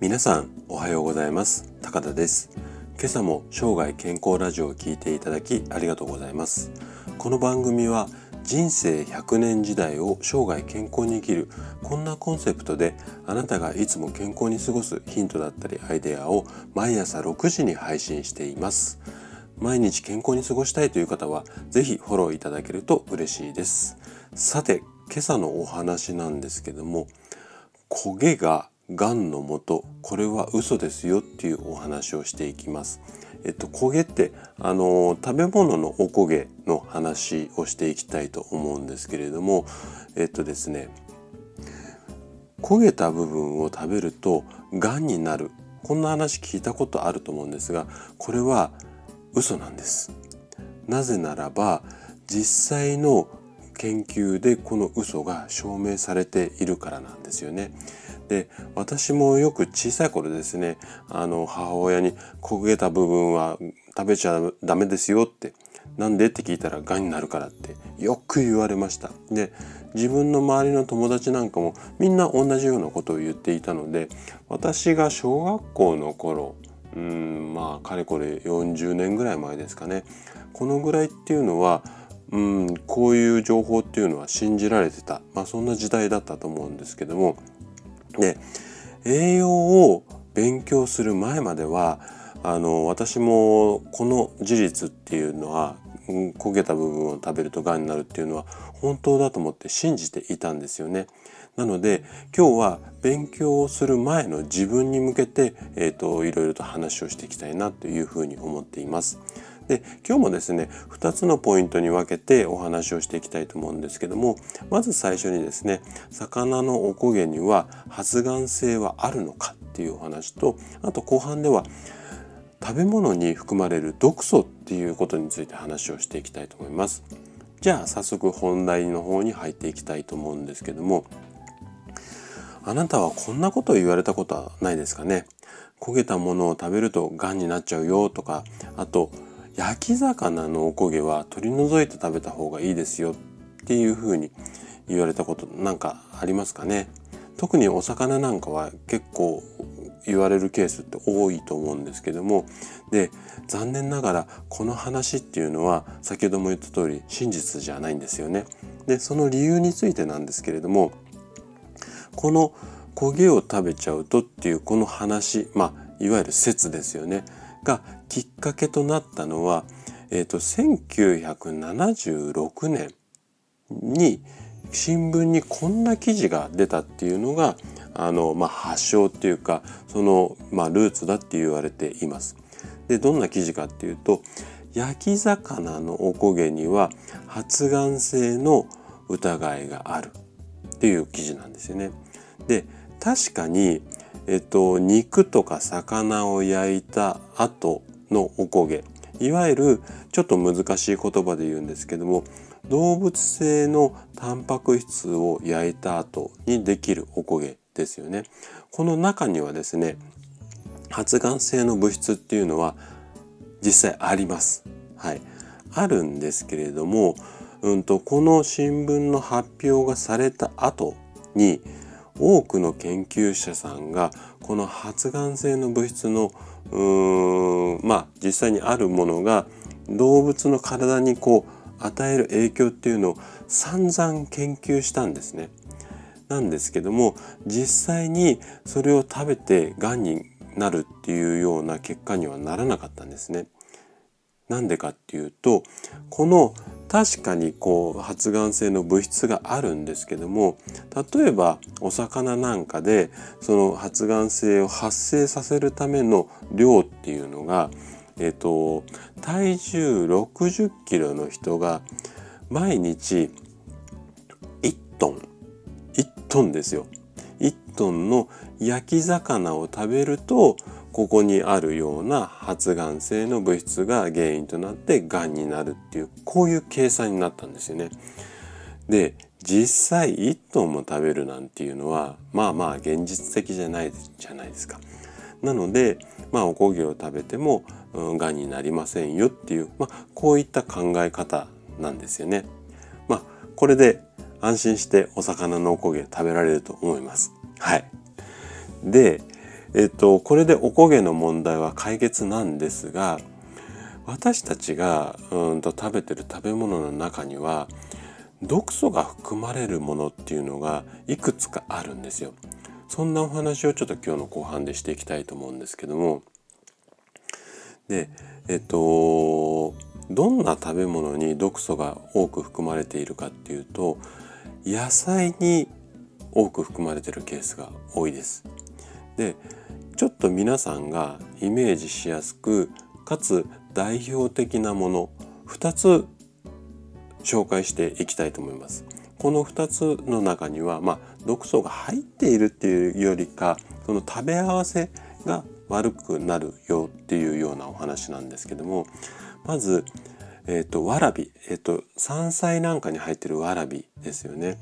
皆さんおはようございます。高田です。今朝も生涯健康ラジオを聞いていただきありがとうございます。この番組は人生100年時代を生涯健康に生きるこんなコンセプトであなたがいつも健康に過ごすヒントだったりアイデアを毎朝6時に配信しています。毎日健康に過ごしたいという方は是非フォローいただけると嬉しいです。さて今朝のお話なんですけども焦げががんのもとこれは嘘ですよっていうお話をしていきます。えっと、焦げってあの食べ物のお焦げの話をしていきたいと思うんですけれどもえっとですね焦げた部分を食べるとがんになる。こんな話聞いたことあると思うんですがこれは嘘なんです。なぜならば実際の研究でこの嘘が証明されているからなんですよね。で私もよく小さい頃ですねあの母親に焦げた部分は食べちゃダメですよってなんでって聞いたらがんになるからってよく言われましたで自分の周りの友達なんかもみんな同じようなことを言っていたので私が小学校の頃うんまあかれこれ40年ぐらい前ですかね。このぐらいっていうのはうんこういう情報っていうのは信じられてた、まあ、そんな時代だったと思うんですけども。で栄養を勉強する前まではあの私もこの事実っていうのは焦げた部分を食べるとがんになるっていうのは本当だと思って信じていたんですよね。なので今日は勉強をする前の自分に向けて、えーと、いろいろと話をしていきたいなというふうに思っています。で今日もですね2つのポイントに分けてお話をしていきたいと思うんですけどもまず最初にですね魚のおこげには発がん性はあるのかっていうお話とあと後半では食べ物に含まれる毒素っていうことについて話をしていきたいと思います。じゃあ早速本題の方に入っていきたいと思うんですけどもあなたはこんなことを言われたことはないですかね？焦げたものを食べるとがんになっちゃうよとかあと焼き魚のおこげは取り除いて食べた方がいいですよっていうふうに言われたことなんかありますかね？特にお魚なんかは結構言われるケースって多いと思うんですけどもで残念ながらこの話っていうのは先ほども言った通り真実じゃないんですよね。でその理由についてなんですけれどもこの焦げを食べちゃうとっていうこの話まあいわゆる説ですよねがきっかけとなったのは、えーと、1976年に新聞にこんな記事が出たっていうのがあの、まあ、発祥っていうかその、まあ、ルーツだって言われています。でどんな記事かっていうと焼き魚のおこげには発がん性の疑いがあるっていう記事なんですよね。で確かにえっと、肉とか魚を焼いた後のおこげいわゆるちょっと難しい言葉で言うんですけども動物性のタンパク質を焼いた後にできるおこげですよね。この中にはですね発がん性の物質っていうのは実際あります。はい、あるんですけれども、うんと、この新聞の発表がされた後に多くの研究者さんがこの発がん性の物質のうーまあ実際にあるものが動物の体にこう与える影響っていうのを散々研究したんですね。なんですけども実際にそれを食べてがんになるっていうような結果にはならなかったんですね。なんでかっていうとこの確かにこう発がん性の物質があるんですけども例えばお魚なんかでその発がん性を発生させるための量っていうのが、えっと、体重60キロの人が毎日1トントンですよ1トンの焼き魚を食べるとここにあるような発がん性の物質が原因となってがんになるっていうこういう計算になったんですよね。で実際1トンも食べるなんていうのはまあまあ現実的じゃないじゃないですか。なのでまあおこげを食べてもが、んになりませんよっていう、まあ、こういった考え方なんですよね。まあこれで安心してお魚のおこげ食べられると思います。はい。で、えっと、これでおこげの問題は解決なんですが、私たちがうんと食べてる食べ物の中には毒素が含まれるものっていうのがいくつかあるんですよ。そんなお話をちょっと今日の後半でしていきたいと思うんですけどもでえっとどんな食べ物に毒素が多く含まれているかっていうと野菜に多く含まれているケースが多いです。でちょっと皆さんがイメージしやすくかつ代表的なもの2つ紹介していきたいと思います。この2つの中には、まあ、毒素が入っているっていうよりかその食べ合わせが悪くなるよっていうようなお話なんですけどもまず、えーと、わらび、えーと、山菜なんかに入ってるわらびですよね。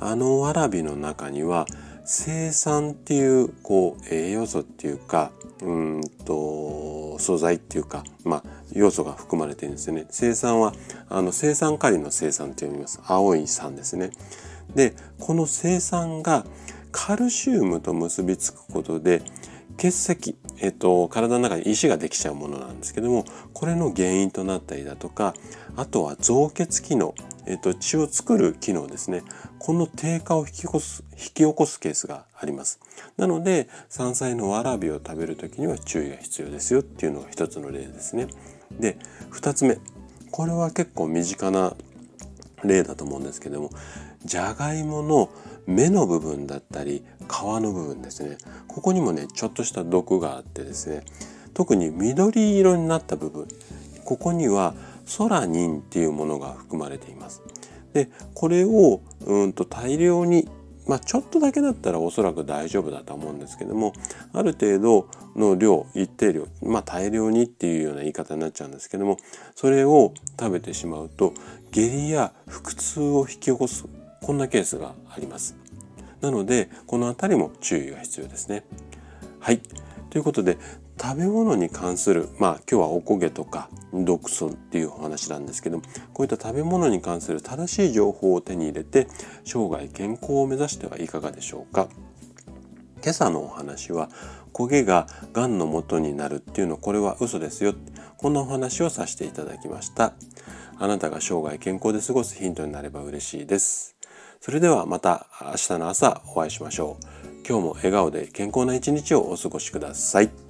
あのわらびの中には生酸っていうこう栄養素っていうかうんと素材っていうか、まあ、要素が含まれてるんですよね。生酸はあの生酸カリの生酸って読みます。青い酸ですね。でこの生酸がカルシウムと結びつくことで結石、えっと、体の中に石ができちゃうものなんですけどもこれの原因となったりだとかあとは造血機能、えっと、血を作る機能ですね。この低下を引き起こす引き起こすケースがあります。なので山菜のわらびを食べる時には注意が必要ですよっていうのが一つの例ですね。で2つ目。これは結構身近な例だと思うんですけどもじゃがいもの芽の部分だったり皮の部分ですねここにもねちょっとした毒があってですね特に緑色になった部分ここにはソラニンっていうものが含まれています。でこれをうんと大量にまあ、ちょっとだけだったらおそらく大丈夫だと思うんですけどもある程度の量一定量まあ大量にっていうような言い方になっちゃうんですけどもそれを食べてしまうと下痢や腹痛を引き起こすこんなケースがあります。なのでこの辺りも注意が必要ですね。はいということで食べ物に関するまあ今日はおこげとか毒素っていうお話なんですけどこういった食べ物に関する正しい情報を手に入れて生涯健康を目指してはいかがでしょうか今朝のお話は焦げががんの元になるっていうのこれは嘘ですよこんなお話をさせていただきましたあなたが生涯健康で過ごすヒントになれば嬉しいですそれではまた明日の朝お会いしましょう。今日も笑顔で健康な一日をお過ごしください。